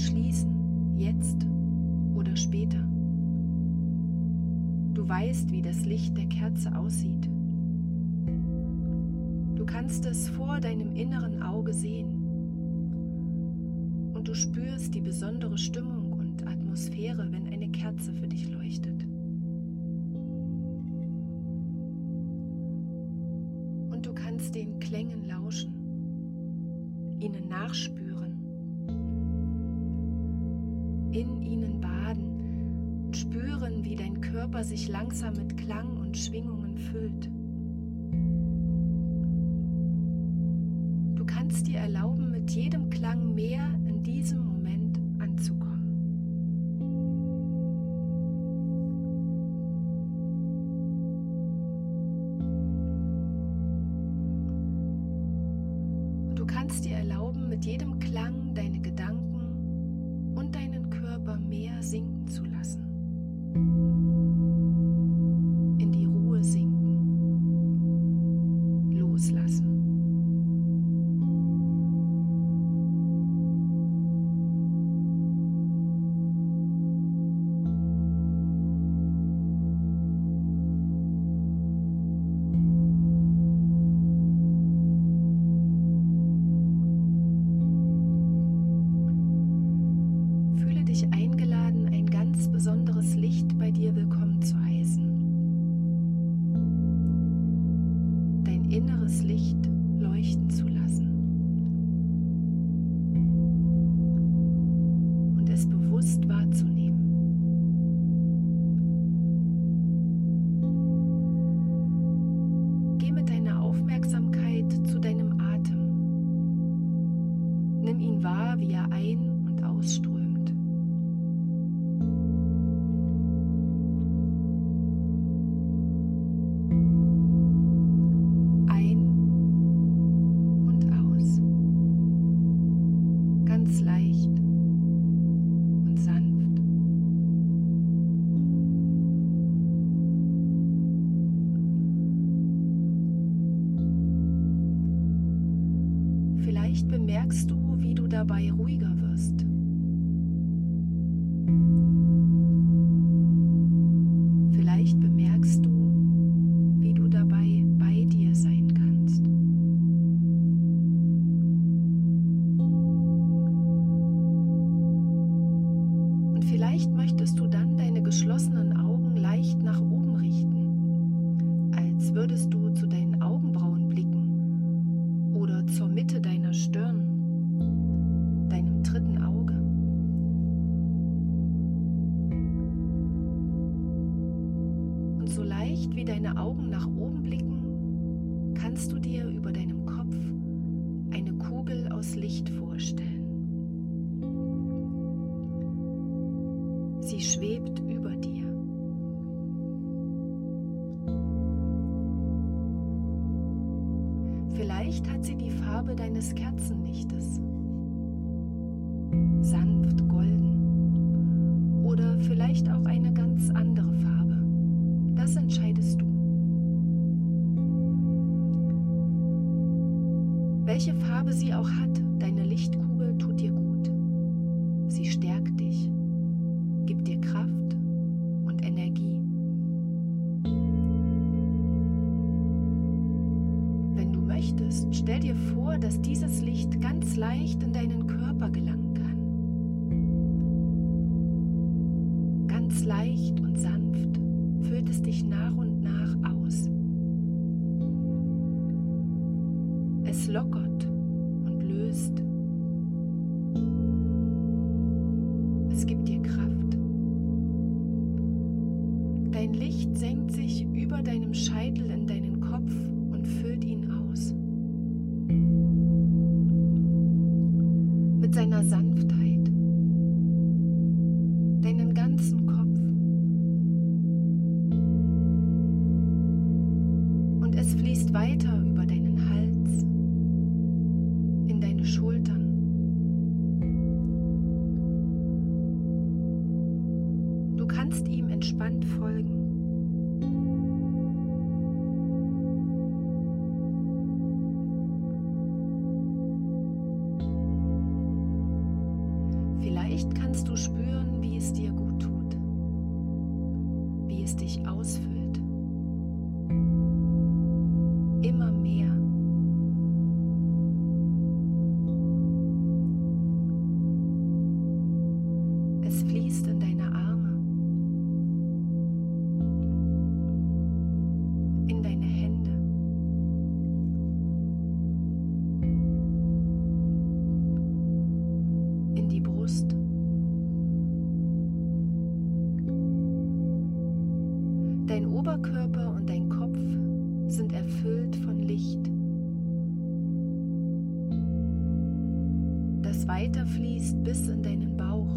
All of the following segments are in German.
schließen, jetzt oder später. Du weißt, wie das Licht der Kerze aussieht. Du kannst es vor deinem inneren Auge sehen und du spürst die besondere Stimmung und Atmosphäre, wenn eine Kerze für dich leuchtet. Und du kannst den Klängen lauschen, ihnen nachspüren, Körper sich langsam mit Klang und Schwingungen füllt. Du kannst dir erlauben, mit jedem Klang mehr in diesem Moment anzukommen. Und du kannst dir erlauben, mit jedem Klang deine Gedanken und deinen Körper mehr sinken zu lassen. So leicht wie deine Augen nach oben blicken, kannst du dir über deinem Kopf eine Kugel aus Licht vorstellen. Sie schwebt über dir. Vielleicht hat sie die Farbe deines Kerzenlichtes. Sanft Möchtest, stell dir vor, dass dieses Licht ganz leicht in deinen Körper gelangen kann. Ganz leicht und sanft füllt es dich nach und nach aus. Es lockert und löst. Es gibt dir Kraft. Dein Licht senkt sich über deinem Scheitel in deinen Kopf und füllt ihn aus. Mit seiner Sanftheit, deinen ganzen Kopf. Und es fließt weiter über deinen Hals, in deine Schultern. Du kannst ihm entspannt folgen. Weiterfließt bis in deinen Bauch,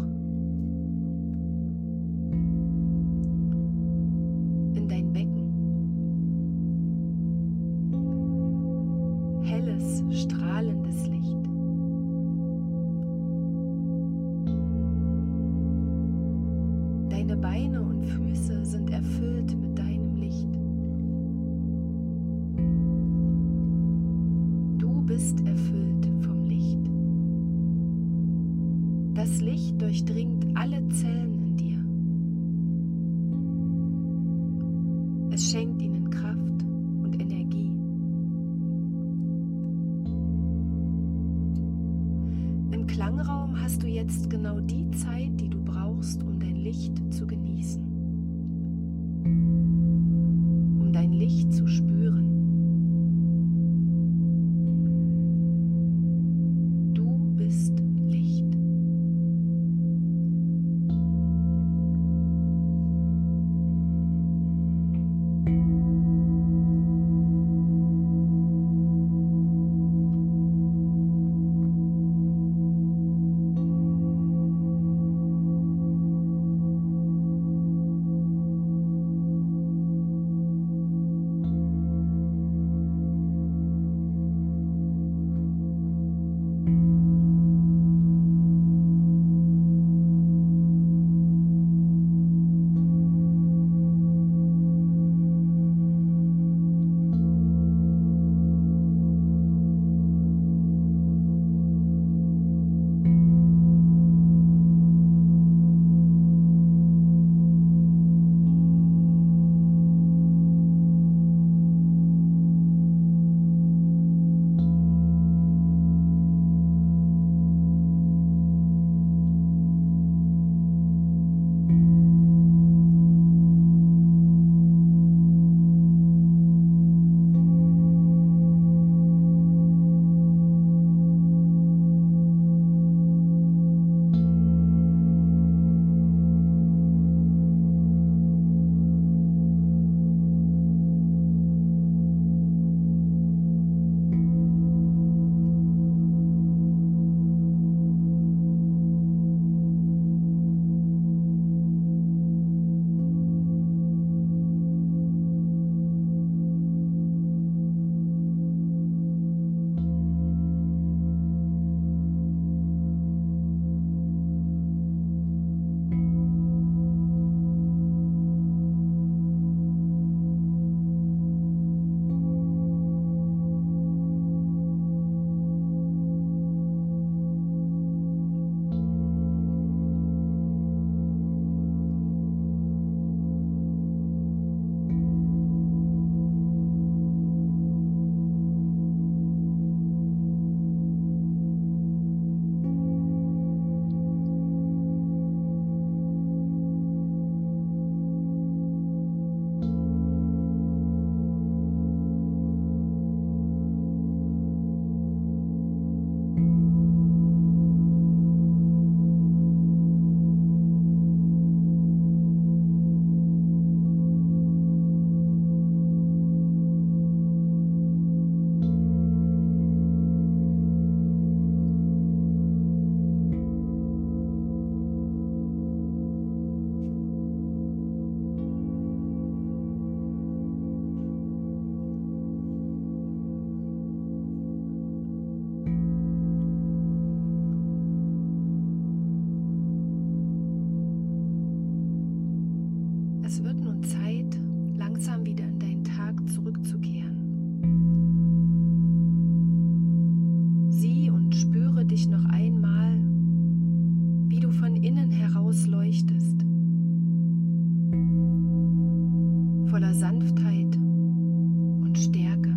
voller Sanftheit und Stärke.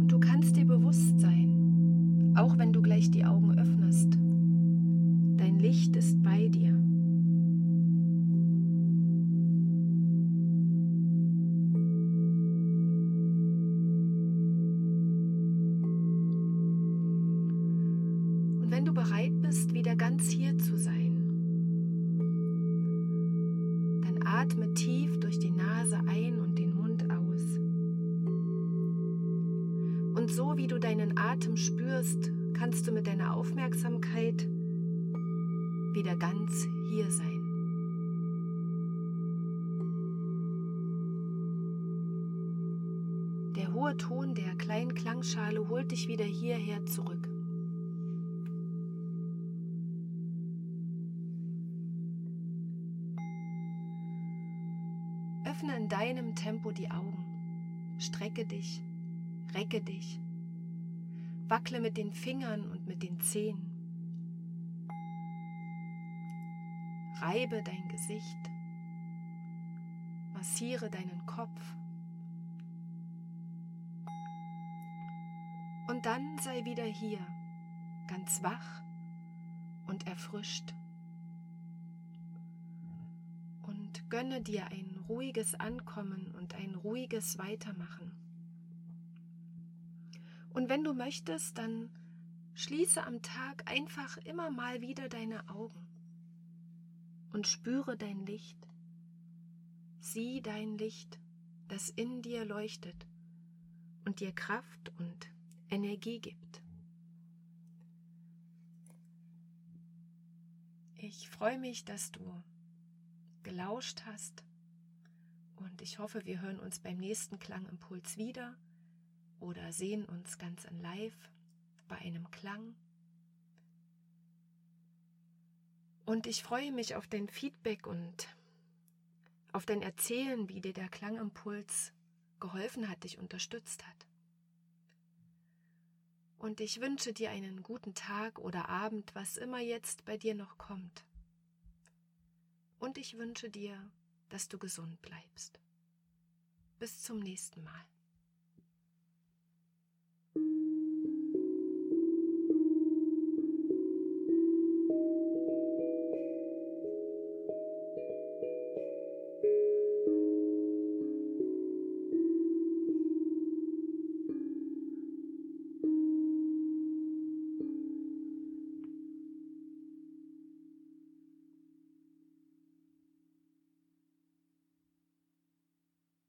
Und du kannst dir bewusst sein, auch wenn du gleich die Augen öffnest, dein Licht ist bei dir. Und wenn du bereit bist, wieder ganz hier zu sein, atme tief durch die Nase ein und den Mund aus. Und so wie du deinen Atem spürst, kannst du mit deiner Aufmerksamkeit wieder ganz hier sein. Der hohe Ton der kleinen Klangschale holt dich wieder hierher zurück. Öffne in deinem Tempo die Augen. Strecke dich, recke dich. Wackle mit den Fingern und mit den Zehen. Reibe dein Gesicht. Massiere deinen Kopf. Und dann sei wieder hier, ganz wach und erfrischt. Und gönne dir ein ruhiges Ankommen und ein ruhiges Weitermachen. Und wenn du möchtest, dann schließe am Tag einfach immer mal wieder deine Augen und spüre dein Licht. Sieh dein Licht, das in dir leuchtet und dir Kraft und Energie gibt. Ich freue mich, dass du gelauscht hast und ich hoffe, wir hören uns beim nächsten Klangimpuls wieder oder sehen uns ganz in Live bei einem Klang. Und ich freue mich auf dein Feedback und auf dein Erzählen, wie dir der Klangimpuls geholfen hat, dich unterstützt hat. Und ich wünsche dir einen guten Tag oder Abend, was immer jetzt bei dir noch kommt. Und ich wünsche dir, dass du gesund bleibst. Bis zum nächsten Mal.